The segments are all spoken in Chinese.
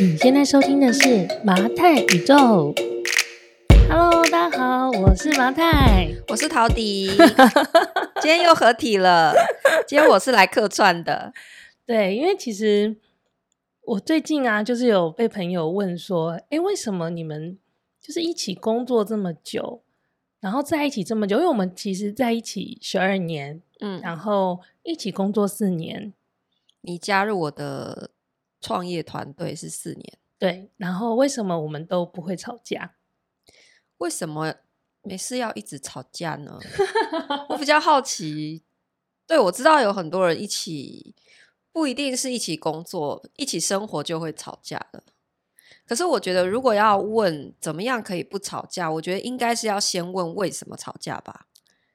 你现在收听的是麻太宇宙。Hello，大家好，我是麻太，我是陶迪，今天又合体了。今天我是来客串的，对，因为其实我最近啊，就是有被朋友问说，诶，为什么你们就是一起工作这么久，然后在一起这么久？因为我们其实在一起十二年，嗯，然后一起工作四年。你加入我的创业团队是四年，对。然后为什么我们都不会吵架？为什么没事要一直吵架呢？我比较好奇。对，我知道有很多人一起不一定是一起工作，一起生活就会吵架的。可是我觉得，如果要问怎么样可以不吵架，我觉得应该是要先问为什么吵架吧。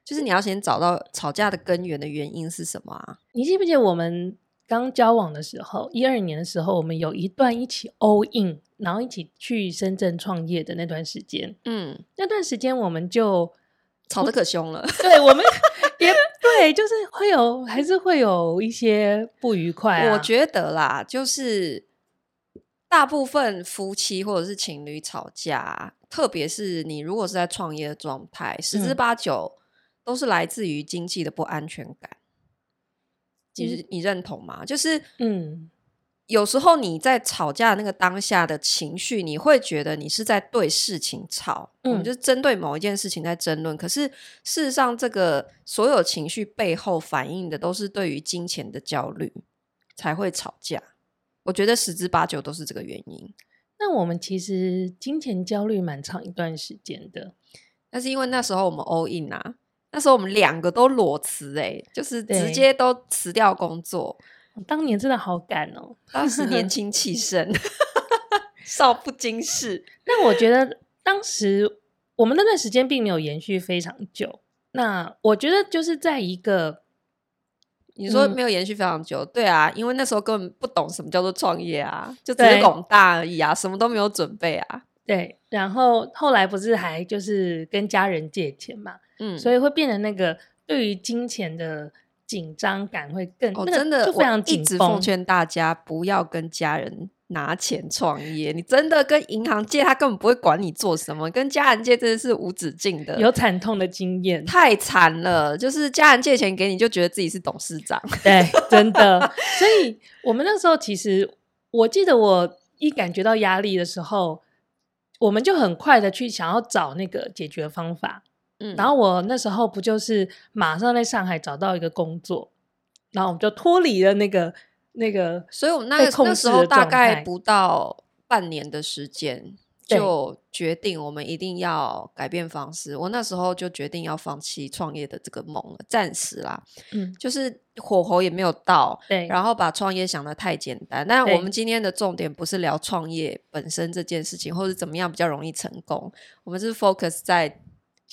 就是你要先找到吵架的根源的原因是什么啊？你记不记得我们？刚交往的时候，一二年的时候，我们有一段一起 all in，然后一起去深圳创业的那段时间。嗯，那段时间我们就吵得可凶了。对，我们 也对，就是会有，还是会有一些不愉快啊。我觉得啦，就是大部分夫妻或者是情侣吵架，特别是你如果是在创业的状态，十之八九都是来自于经济的不安全感。其实你认同吗？就是，嗯，有时候你在吵架那个当下的情绪，你会觉得你是在对事情吵，嗯，就是针对某一件事情在争论。可是事实上，这个所有情绪背后反映的都是对于金钱的焦虑才会吵架。我觉得十之八九都是这个原因。那我们其实金钱焦虑蛮长一段时间的，但是因为那时候我们 all in 啊。那时候我们两个都裸辞，哎，就是直接都辞掉工作。当年真的好赶哦，当时年轻气盛，少不经事。那我觉得当时我们那段时间并没有延续非常久。那我觉得就是在一个你说没有延续非常久，嗯，对啊，因为那时候根本不懂什么叫做创业啊，就只是广大而已啊，什么都没有准备啊。对，然后后来不是还就是跟家人借钱嘛。嗯，所以会变得那个对于金钱的紧张感会更，哦，真的，就非常紧绷。一直奉劝大家不要跟家人拿钱创业，你真的跟银行借，他根本不会管你做什么。跟家人借真的是无止境的，有惨痛的经验，太惨了。就是家人借钱给你，就觉得自己是董事长，对，真的。所以我们那时候其实，我记得我一感觉到压力的时候，我们就很快的去想要找那个解决方法。嗯，然后我那时候不就是马上在上海找到一个工作，然后我们就脱离了那个那个，所以我们那个那时候大概不到半年的时间，就决定我们一定要改变方式。我那时候就决定要放弃创业的这个梦了，暂时啦，嗯，就是火候也没有到，对，然后把创业想的太简单。但我们今天的重点不是聊创业本身这件事情，或者怎么样比较容易成功，我们是 focus 在。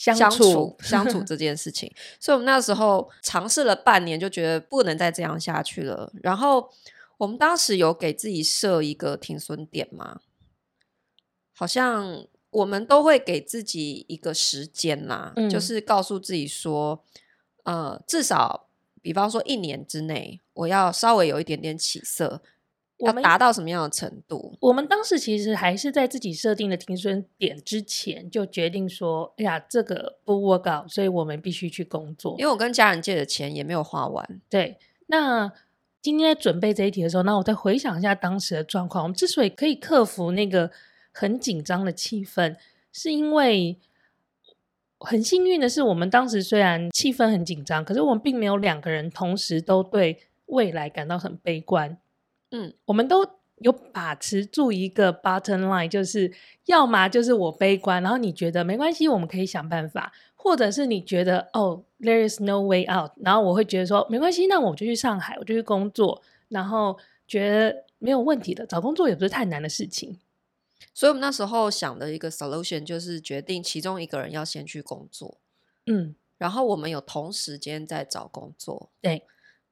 相处相处，这件事情，所以我们那时候尝试了半年，就觉得不能再这样下去了。然后我们当时有给自己设一个停损点吗？好像我们都会给自己一个时间啦，嗯，就是告诉自己说，呃，至少比方说一年之内，我要稍微有一点点起色。要达到什么样的程度？我们当时其实还是在自己设定的停损点之前就决定说：“哎呀，这个不 work out，所以我们必须去工作。”因为我跟家人借的钱也没有花完。对，那今天在准备这一题的时候，那我再回想一下当时的状况。我们之所以可以克服那个很紧张的气氛，是因为很幸运的是，我们当时虽然气氛很紧张，可是我们并没有两个人同时都对未来感到很悲观。嗯，我们都有把持住一个 bottom line，就是要么就是我悲观，然后你觉得没关系，我们可以想办法，或者是你觉得哦，there is no way out，然后我会觉得说没关系，那我就去上海，我就去工作，然后觉得没有问题的，找工作也不是太难的事情。所以我们那时候想的一个 solution 就是决定其中一个人要先去工作，嗯，然后我们有同时间在找工作，对。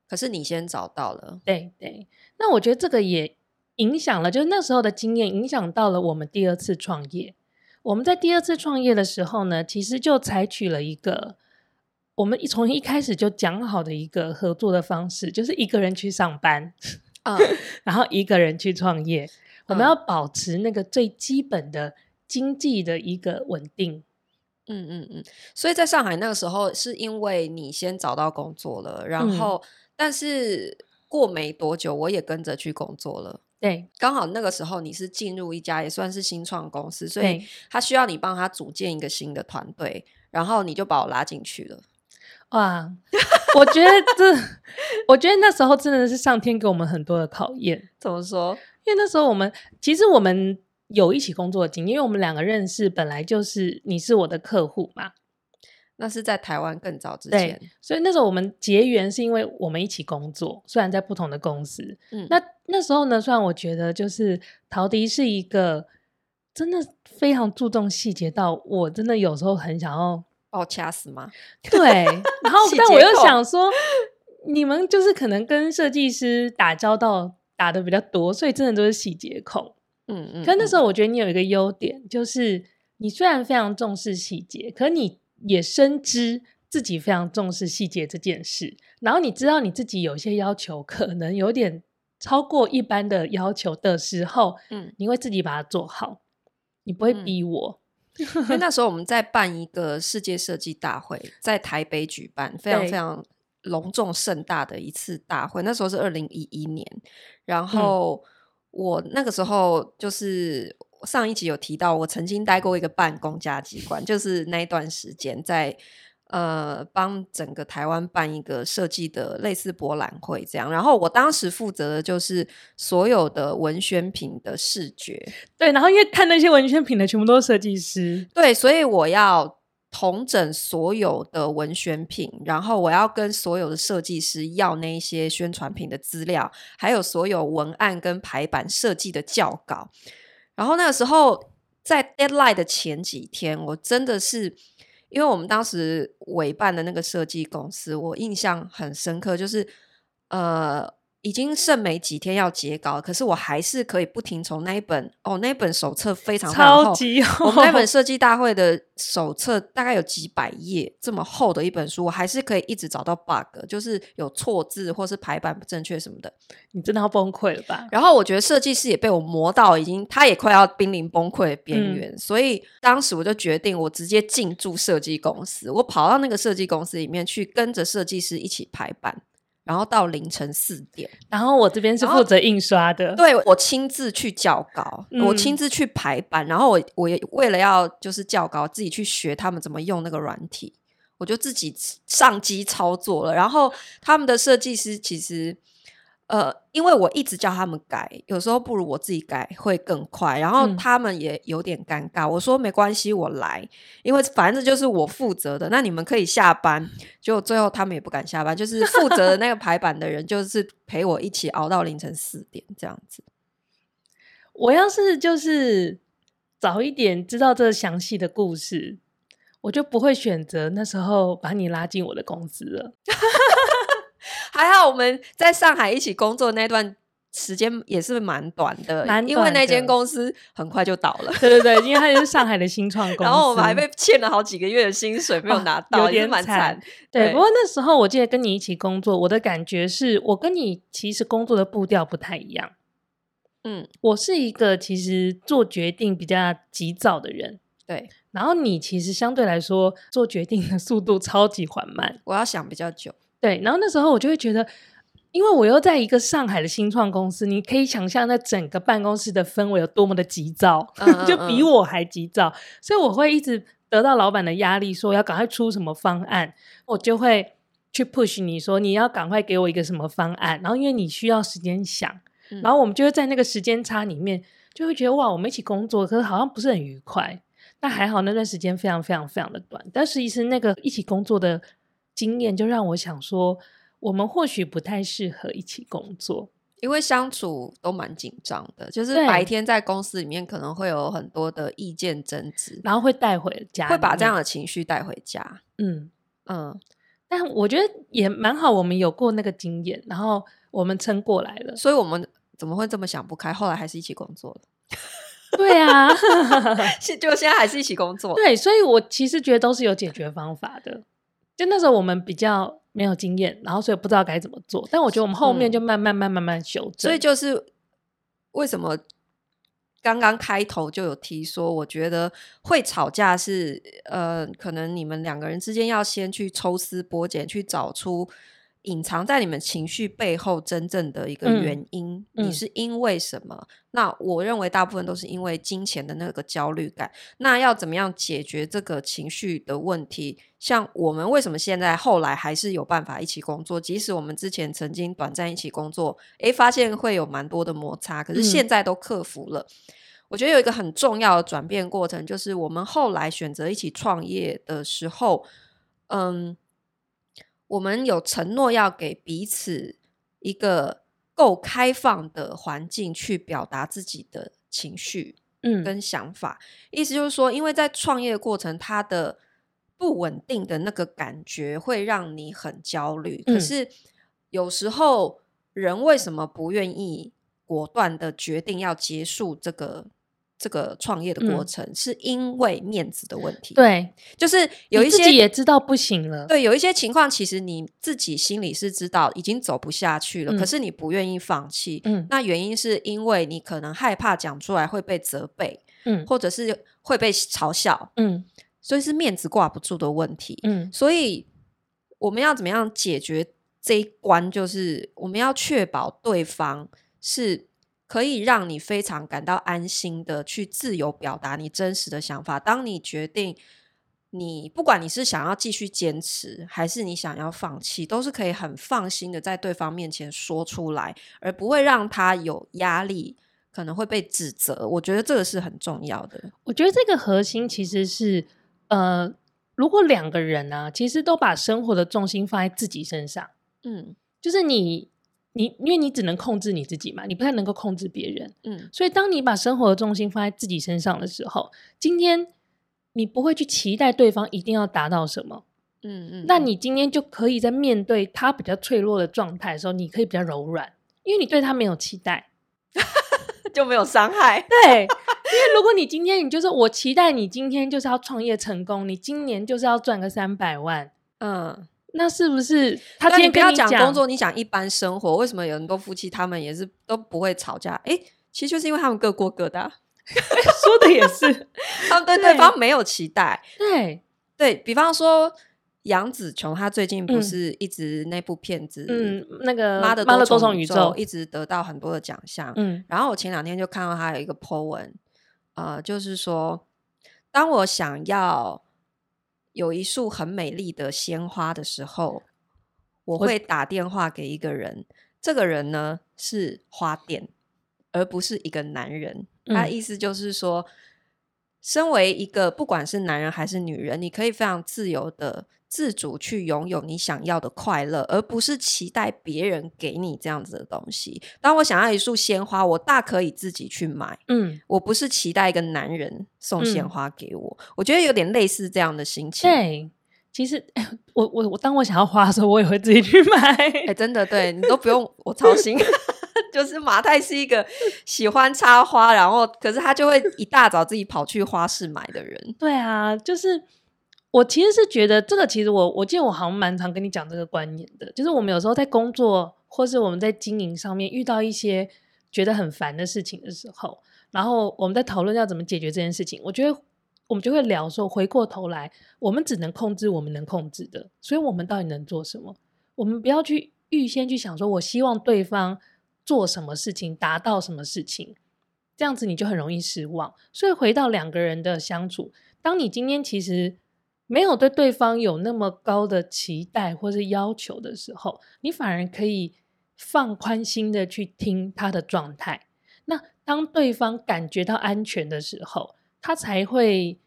可是你先找到了，对对。那我觉得这个也影响了，就是那时候的经验影响到了我们第二次创业。我们在第二次创业的时候呢，其实就采取了一个我们从一开始就讲好的一个合作的方式，就是一个人去上班，嗯，然后一个人去创业。我们要保持那个最基本的经济的一个稳定。嗯嗯嗯。所以在上海那个时候，是因为你先找到工作了，然后、嗯、但是过没多久，我也跟着去工作了。对，刚好那个时候你是进入一家也算是新创公司，所以他需要你帮他组建一个新的团队，然后你就把我拉进去了。哇，我觉得这，我觉得那时候真的是上天给我们很多的考验。怎么说？因为那时候我们其实我们有一起工作的经验，因为我们两个认识本来就是你是我的客户嘛。那是在台湾更早之前，所以那时候我们结缘是因为我们一起工作，虽然在不同的公司。嗯，那那时候呢，虽然我觉得就是陶迪是一个真的非常注重细节，到我真的有时候很想要把我掐死吗？对，然后 但我又想说，你们就是可能跟设计师打交道打的比较多，所以真的都是细节控。嗯嗯。可那时候我觉得你有一个优点，就是你虽然非常重视细节，可你。也深知自己非常重视细节这件事，然后你知道你自己有些要求可能有点超过一般的要求的时候，嗯，你会自己把它做好，你不会逼我。嗯、因为那时候我们在办一个世界设计大会，在台北举办，非常非常隆重盛大的一次大会。那时候是二零一一年，然后我那个时候就是。上一集有提到，我曾经待过一个办公家机关，就是那一段时间在呃帮整个台湾办一个设计的类似博览会这样。然后我当时负责的就是所有的文宣品的视觉，对。然后因为看那些文宣品的全部都是设计师，对，所以我要统整所有的文宣品，然后我要跟所有的设计师要那些宣传品的资料，还有所有文案跟排版设计的校稿。然后那个时候，在 deadline 的前几天，我真的是，因为我们当时委办的那个设计公司，我印象很深刻，就是呃。已经剩没几天要截稿，可是我还是可以不停从那一本哦，那一本手册非常厚，超级厚。我们那本设计大会的手册大概有几百页，这么厚的一本书，我还是可以一直找到 bug，就是有错字或是排版不正确什么的。你真的要崩溃了吧？然后我觉得设计师也被我磨到已经，他也快要濒临崩溃的边缘，嗯，所以当时我就决定，我直接进驻设计公司，我跑到那个设计公司里面去，跟着设计师一起排版。然后到凌晨四点，然后我这边是负责印刷的，对，我亲自去校稿，嗯、我亲自去排版，然后我我也为了要就是校稿，自己去学他们怎么用那个软体，我就自己上机操作了。然后他们的设计师其实。呃，因为我一直叫他们改，有时候不如我自己改会更快。然后他们也有点尴尬。嗯、我说没关系，我来，因为反正就是我负责的。那你们可以下班，就最后他们也不敢下班，就是负责的那个排版的人，就是陪我一起熬到凌晨四点这样子。我要是就是早一点知道这详细的故事，我就不会选择那时候把你拉进我的公司了。还好我们在上海一起工作那段时间也是蛮短的，蛮短的，因为那间公司很快就倒了。对对对，因为它也是上海的新创公司，然后我们还被欠了好几个月的薪水没有拿到，有点蛮惨。对，对，不过那时候我记得跟你一起工作，我的感觉是我跟你其实工作的步调不太一样。嗯，我是一个其实做决定比较急躁的人，对。然后你其实相对来说做决定的速度超级缓慢，我要想比较久。对，然后那时候我就会觉得，因为我又在一个上海的新创公司，你可以想象那整个办公室的氛围有多么的急躁，嗯嗯嗯 就比我还急躁，所以我会一直得到老板的压力，说要赶快出什么方案，我就会去 push 你说你要赶快给我一个什么方案，然后因为你需要时间想，然后我们就会在那个时间差里面，就会觉得哇，我们一起工作，可是好像不是很愉快。那还好那段时间非常非常非常的短，但是其实那个一起工作的。经验就让我想说，我们或许不太适合一起工作，因为相处都蛮紧张的。就是白天在公司里面可能会有很多的意见争执，然后会带回家，会把这样的情绪带回家。嗯嗯，但我觉得也蛮好，我们有过那个经验，然后我们撑过来了。所以我们怎么会这么想不开？后来还是一起工作了。对啊，就现在还是一起工作。对，所以我其实觉得都是有解决方法的。就那时候我们比较没有经验，然后所以不知道该怎么做。但我觉得我们后面就慢慢、慢慢、慢慢修正。所以就是为什么刚刚开头就有提说，我觉得会吵架是呃，可能你们两个人之间要先去抽丝剥茧，去找出。隐藏在你们情绪背后真正的一个原因，嗯、你是因为什么？嗯、那我认为大部分都是因为金钱的那个焦虑感。那要怎么样解决这个情绪的问题？像我们为什么现在后来还是有办法一起工作？即使我们之前曾经短暂一起工作，诶，发现会有蛮多的摩擦，可是现在都克服了。嗯、我觉得有一个很重要的转变过程，就是我们后来选择一起创业的时候，嗯。我们有承诺要给彼此一个够开放的环境，去表达自己的情绪，嗯，跟想法。嗯、意思就是说，因为在创业的过程，它的不稳定的那个感觉会让你很焦虑。嗯、可是有时候，人为什么不愿意果断的决定要结束这个？这个创业的过程，嗯、是因为面子的问题，对，就是有一些自己也知道不行了，对，有一些情况其实你自己心里是知道已经走不下去了，嗯、可是你不愿意放弃，嗯，那原因是因为你可能害怕讲出来会被责备，嗯，或者是会被嘲笑，嗯，所以是面子挂不住的问题，嗯，所以我们要怎么样解决这一关？就是我们要确保对方是。可以让你非常感到安心的去自由表达你真实的想法。当你决定你不管你是想要继续坚持，还是你想要放弃，都是可以很放心的在对方面前说出来，而不会让他有压力，可能会被指责。我觉得这个是很重要的。我觉得这个核心其实是，呃，如果两个人呢、啊，其实都把生活的重心放在自己身上，嗯，就是你。你因为你只能控制你自己嘛，你不太能够控制别人，嗯，所以当你把生活的重心放在自己身上的时候，今天你不会去期待对方一定要达到什么，嗯嗯，那你。今天就可以在面对他比较脆弱的状态的时候，你可以比较柔软，因为你对他没有期待，就没有伤害，对，因为如果你今天你就是我期待你今天就是要创业成功，你今年就是要赚个三百万，嗯。那是不是他今天跟你讲工作？你讲一般生活，为什么有很多夫妻他们也是都不会吵架？哎，其实就是因为他们各过各的、啊。说的也是，他们对对方没有期待。对对，比方说杨紫琼，她最近不是一直那部片子，嗯，那个妈的妈的多重宇宙，一直得到很多的奖项。嗯，然后我前两天就看到她有一个 po 文，呃，就是说，当我想要。有一束很美丽的鲜花的时候，我会打电话给一个人。这个人呢是花店，而不是一个男人。嗯、他意思就是说，身为一个不管是男人还是女人，你可以非常自由的。自主去拥有你想要的快乐，而不是期待别人给你这样子的东西。当我想要一束鲜花，我大可以自己去买。嗯，我不是期待一个男人送鲜花给我。嗯、我觉得有点类似这样的心情。对，其实我我我当我想要花的时候，我也会自己去买。哎，真的，对你都不用我操心。就是马太是一个喜欢插花，然后可是他就会一大早自己跑去花市买的人。对啊，就是。我其实是觉得这个，其实我我记得我好像蛮常跟你讲这个观念的，就是我们有时候在工作或是我们在经营上面遇到一些觉得很烦的事情的时候，然后我们在讨论要怎么解决这件事情，我觉得我们就会聊说，回过头来，我们只能控制我们能控制的，所以我们到底能做什么？我们不要去预先去想说，我希望对方做什么事情，达到什么事情，这样子你就很容易失望。所以回到两个人的相处，当你今天其实。没有对对方有那么高的期待或是要求的时候，你反而可以放宽心的去听他的状态。那当对方感觉到安全的时候，他才会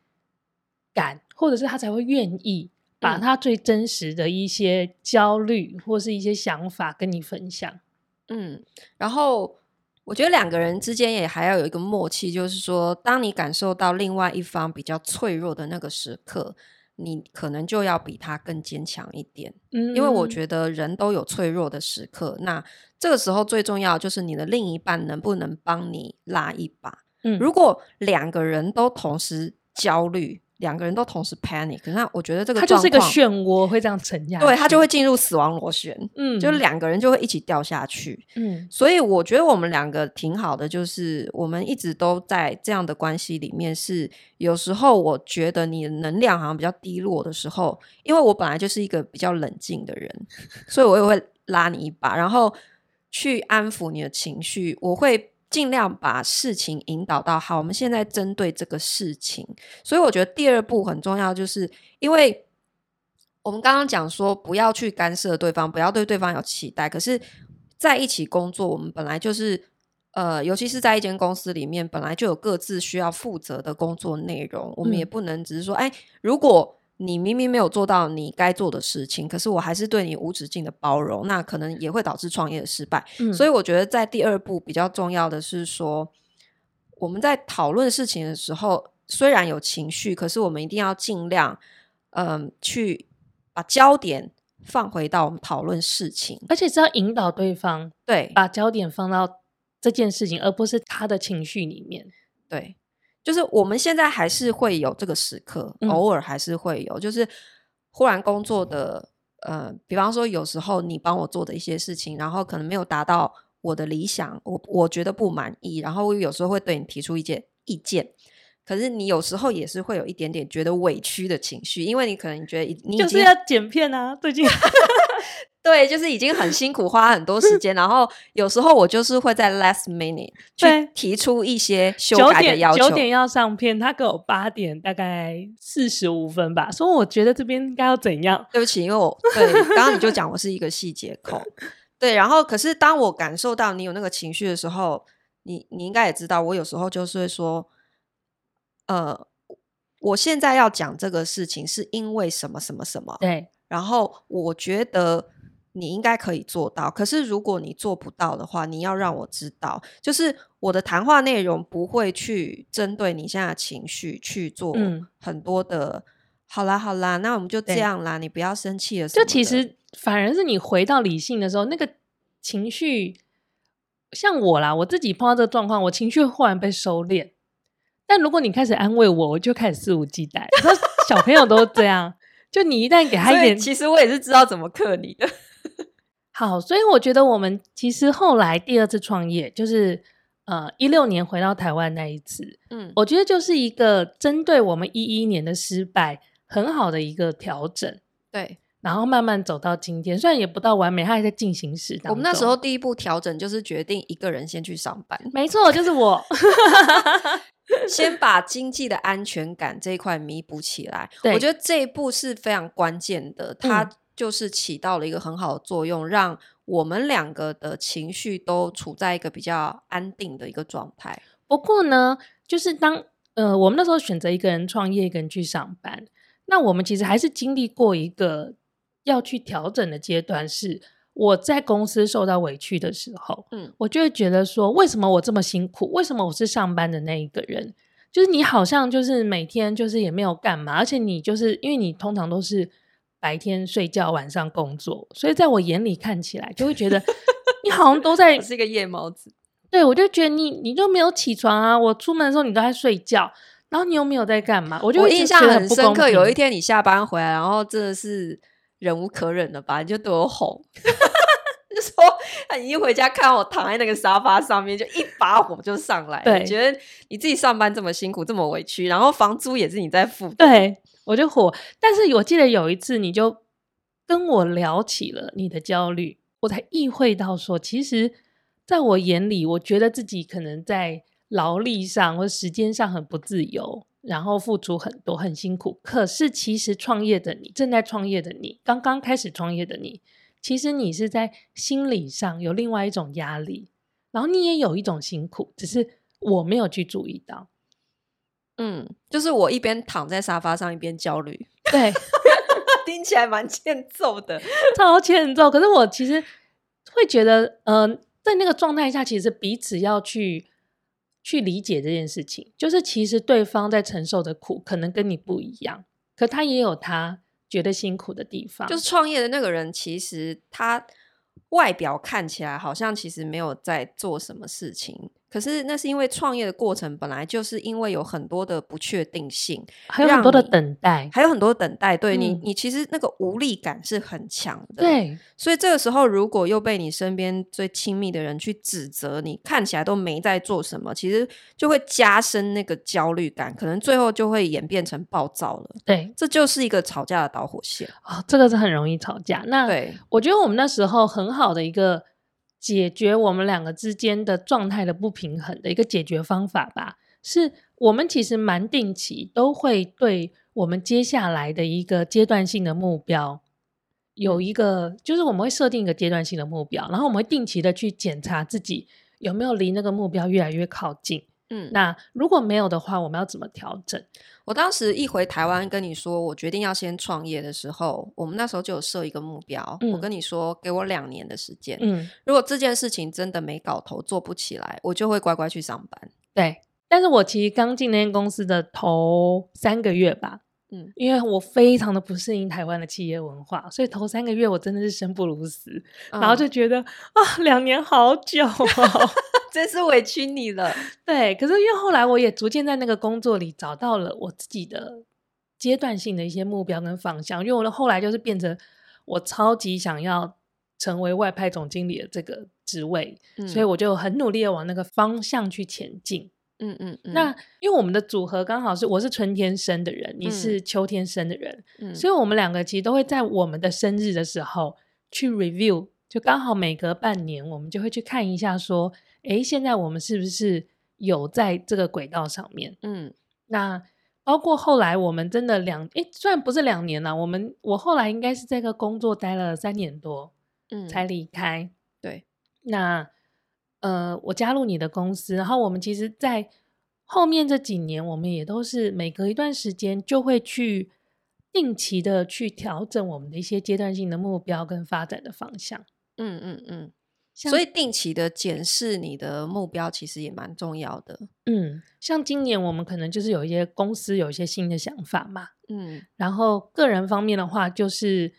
敢，或者是他才会愿意把他最真实的一些焦虑或是一些想法跟你分享。嗯，然后我觉得两个人之间也还要有一个默契，就是说，当你感受到另外一方比较脆弱的那个时刻。你可能就要比他更坚强一点，嗯，因为我觉得人都有脆弱的时刻。那这个时候最重要就是你的另一半能不能帮你拉一把。嗯，如果两个人都同时焦虑，两个人都同时 panic，那我觉得这个它就是一个漩涡，会这样沉下去，对，它就会进入死亡螺旋，嗯，就两个人就会一起掉下去，嗯，所以我觉得我们两个挺好的，就是我们一直都在这样的关系里面，是有时候我觉得你的能量好像比较低落的时候，因为我本来就是一个比较冷静的人，所以我也会拉你一把，然后去安抚你的情绪，我会。尽量把事情引导到好，我们现在针对这个事情，所以我觉得第二步很重要，就是因为我们刚刚讲说不要去干涉对方，不要对对方有期待。可是在一起工作，我们本来就是呃，尤其是在一间公司里面，本来就有各自需要负责的工作内容，我们也不能只是说，哎，如果。你明明没有做到你该做的事情，可是我还是对你无止境的包容，那可能也会导致创业的失败。嗯，所以我觉得在第二步比较重要的是说，我们在讨论事情的时候，虽然有情绪，可是我们一定要尽量，嗯、呃，去把焦点放回到我们讨论事情，而且是要引导对方，对，把焦点放到这件事情，而不是他的情绪里面，对。就是我们现在还是会有这个时刻，嗯、偶尔还是会有，就是忽然工作的，呃，比方说有时候你帮我做的一些事情，然后可能没有达到我的理想，我我觉得不满意，然后我有时候会对你提出一些意见，可是你有时候也是会有一点点觉得委屈的情绪，因为你可能觉得你就是要剪片啊，最近。对，就是已经很辛苦，花很多时间，然后有时候我就是会在 last minute 去提出一些修改的要求。九点，九点要上片，他给我八点大概四十五分吧，所以我觉得这边应该要怎样？对不起，因为我对刚刚你就讲我是一个细节控，对，然后可是当我感受到你有那个情绪的时候，你你应该也知道，我有时候就是会说，呃，我现在要讲这个事情是因为什么什么什么，对，然后我觉得。你应该可以做到，可是如果你做不到的话，你要让我知道。就是我的谈话内容不会去针对你现在的情绪去做很多的。嗯、好啦好啦，那我们就这样啦，你不要生气了。就其实反而是你回到理性的时候，那个情绪，像我啦，我自己碰到这个状况，我情绪忽然被收敛。但如果你开始安慰我，我就开始肆无忌惮。小朋友都这样，就你一旦给他一点，其实我也是知道怎么克你的。好，所以我觉得我们其实后来第二次创业，就是呃一六年回到台湾那一次，嗯，我觉得就是一个针对我们一一年的失败很好的一个调整，对，然后慢慢走到今天，虽然也不到完美，它还在进行时。我们那时候第一步调整就是决定一个人先去上班，没错，就是我 先把经济的安全感这一块弥补起来。我觉得这一步是非常关键的，它、嗯。就是起到了一个很好的作用，让我们两个的情绪都处在一个比较安定的一个状态。不过呢，就是当呃我们那时候选择一个人创业，一个人去上班，那我们其实还是经历过一个要去调整的阶段。是我在公司受到委屈的时候，嗯，我就会觉得说，为什么我这么辛苦？为什么我是上班的那一个人？就是你好像就是每天就是也没有干嘛，而且你就是因为你通常都是。白天睡觉，晚上工作，所以在我眼里看起来，就会觉得你好像都在是一个夜猫子。对，我就觉得你你就没有起床啊！我出门的时候你都在睡觉，然后你又没有在干嘛？我就印象很深刻。有一天你下班回来，然后真的是忍无可忍了吧？你就对我吼，就说你一回家看我躺在那个沙发上面，就一把火就上来。对，你觉得你自己上班这么辛苦，这么委屈，然后房租也是你在付。对。我就火，但是我记得有一次，你就跟我聊起了你的焦虑，我才意会到说，其实在我眼里，我觉得自己可能在劳力上或时间上很不自由，然后付出很多，很辛苦。可是其实创业的你，正在创业的你，刚刚开始创业的你，其实你是在心理上有另外一种压力，然后你也有一种辛苦，只是我没有去注意到。嗯，就是我一边躺在沙发上一边焦虑，对，听起来蛮欠揍的，超欠揍。可是我其实会觉得，嗯、呃，在那个状态下，其实彼此要去去理解这件事情，就是其实对方在承受的苦可能跟你不一样，可他也有他觉得辛苦的地方。就是创业的那个人，其实他外表看起来好像其实没有在做什么事情。可是那是因为创业的过程本来就是因为有很多的不确定性，还有很多的等待，还有很多等待。对、嗯、你，你其实那个无力感是很强的。对，所以这个时候如果又被你身边最亲密的人去指责你，看起来都没在做什么，其实就会加深那个焦虑感，可能最后就会演变成暴躁了。对，这就是一个吵架的导火线啊、哦！这个是很容易吵架。那对，我觉得我们那时候很好的一个。解决我们两个之间的状态的不平衡的一个解决方法吧，是我们其实蛮定期都会对我们接下来的一个阶段性的目标有一个，就是我们会设定一个阶段性的目标，然后我们会定期的去检查自己有没有离那个目标越来越靠近。嗯，那如果没有的话，我们要怎么调整？我当时一回台湾跟你说，我决定要先创业的时候，我们那时候就有设一个目标。嗯、我跟你说，给我两年的时间。嗯，如果这件事情真的没搞头，做不起来，我就会乖乖去上班。对，但是我其实刚进那间公司的头三个月吧。嗯，因为我非常的不适应台湾的企业文化，所以头三个月我真的是生不如死，嗯、然后就觉得啊，两年好久哦，真是委屈你了。对，可是因为后来我也逐渐在那个工作里找到了我自己的阶段性的一些目标跟方向，因为我的后来就是变成我超级想要成为外派总经理的这个职位，嗯、所以我就很努力的往那个方向去前进。嗯嗯，嗯，那因为我们的组合刚好是我是春天生的人，你是秋天生的人，嗯，所以我们两个其实都会在我们的生日的时候去 review，就刚好每隔半年我们就会去看一下，说，哎，现在我们是不是有在这个轨道上面？嗯，那包括后来我们真的两，哎，虽然不是两年了，我们我后来应该是这个工作待了三年多，嗯，才离开。对，那。呃，我加入你的公司，然后我们其实，在后面这几年，我们也都是每隔一段时间就会去定期的去调整我们的一些阶段性的目标跟发展的方向。嗯嗯嗯，所以定期的检视你的目标，其实也蛮重要的。嗯，像今年我们可能就是有一些公司有一些新的想法嘛。嗯，然后个人方面的话，就是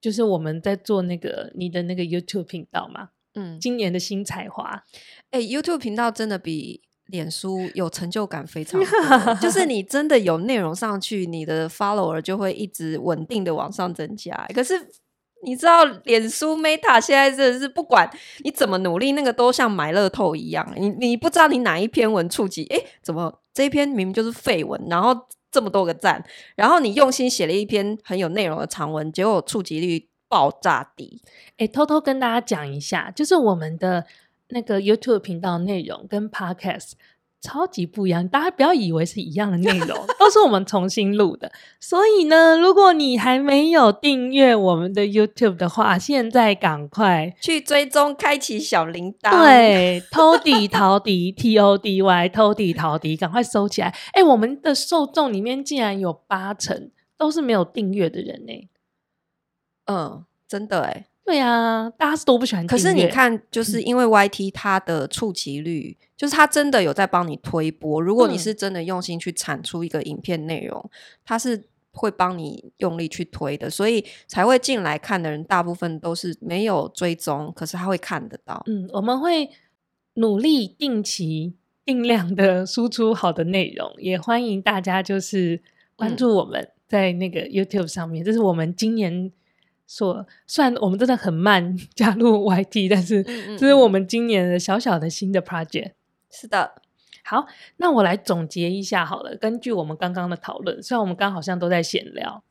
就是我们在做那个你的那个 YouTube 频道嘛。嗯，今年的新才华，哎、欸，YouTube 频道真的比脸书有成就感非常多，就是你真的有内容上去，你的 follower 就会一直稳定的往上增加。可是你知道，脸书 Meta 现在真的是不管你怎么努力，那个都像买乐透一样，你你不知道你哪一篇文触及，哎、欸，怎么这一篇明明就是废文，然后这么多个赞，然后你用心写了一篇很有内容的长文，结果触及率。爆炸低！哎，偷偷跟大家讲一下，就是我们的那个 YouTube 频道内容跟 Podcast 超级不一样，大家不要以为是一样的内容，都是我们重新录的。所以呢，如果你还没有订阅我们的 YouTube 的话，现在赶快去追踪，开启小铃铛。对，偷底陶迪 T O D Y，偷底陶迪，赶快收起来！哎，我们的受众里面竟然有八成都是没有订阅的人呢。嗯，真的哎，对啊，大家是都不喜欢。可是你看，就是因为 YT 它的触及率，嗯、就是它真的有在帮你推播。如果你是真的用心去产出一个影片内容，它是会帮你用力去推的，所以才会进来看的人，大部分都是没有追踪，可是他会看得到。嗯，我们会努力定期、定量的输出好的内容，也欢迎大家就是关注我们在那个 YouTube 上面。嗯、这是我们今年。说，虽然我们真的很慢 加入 YT，但是这是我们今年的小小的新的 project。是的，好，那我来总结一下好了。根据我们刚刚的讨论，虽然我们刚好像都在闲聊，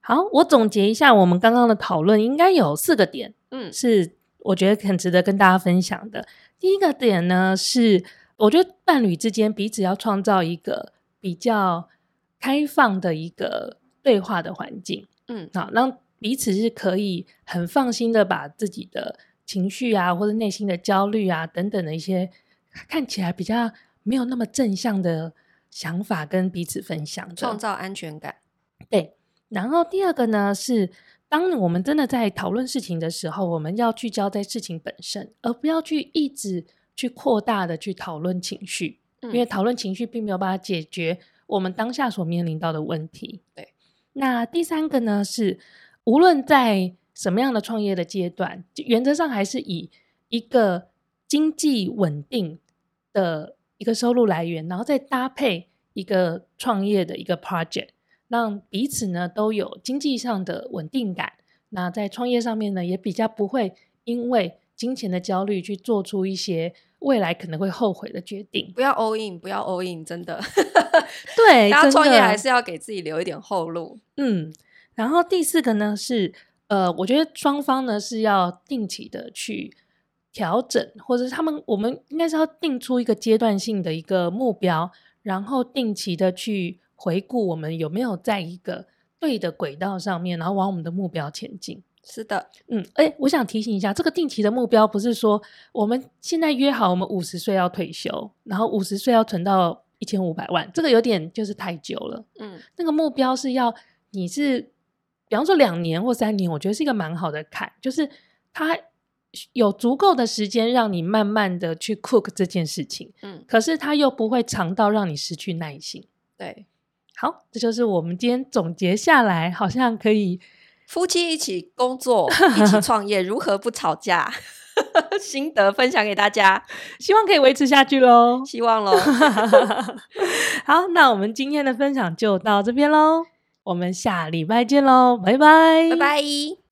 好，我总结一下我们刚刚的讨论，应该有四个点，嗯，是我觉得很值得跟大家分享的。第一个点呢，是我觉得伴侣之间彼此要创造一个比较开放的一个对话的环境，嗯，好，让彼此是可以很放心的把自己的情绪啊，或者内心的焦虑啊等等的一些看起来比较没有那么正向的想法跟彼此分享，创造安全感。对，然后第二个呢是，当我们真的在讨论事情的时候，我们要聚焦在事情本身，而不要去一直去扩大的去讨论情绪，嗯，因为讨论情绪并没有办法解决我们当下所面临到的问题。对，那第三个呢是。无论在什么样的创业的阶段，原则上还是以一个经济稳定的一个收入来源，然后再搭配一个创业的一个 project，让彼此呢都有经济上的稳定感。那在创业上面呢，也比较不会因为金钱的焦虑去做出一些未来可能会后悔的决定。不要 all in，不要 all in，真的。对，大家创业还是要给自己留一点后路。嗯，然后第四个呢是，呃，我觉得双方呢是要定期的去调整，或者是他们我们应该是要定出一个阶段性的一个目标，然后定期的去回顾我们有没有在一个对的轨道上面，然后往我们的目标前进。是的，嗯，哎，我想提醒一下，这个定期的目标不是说我们现在约好我们五十岁要退休，然后五十岁要存到一千五百万，这个有点就是太久了。嗯，那个目标是要你是，比方说两年或三年，我觉得是一个蛮好的坎，就是它有足够的时间让你慢慢的去 cook 这件事情。嗯，可是它又不会长到让你失去耐心。对，好，这就是我们今天总结下来，好像可以。夫妻一起工作，一起创业，如何不吵架？心得分享给大家，希望可以维持下去喽。希望喽。好，那我们今天的分享就到这边喽，我们下礼拜见喽，拜拜，拜拜。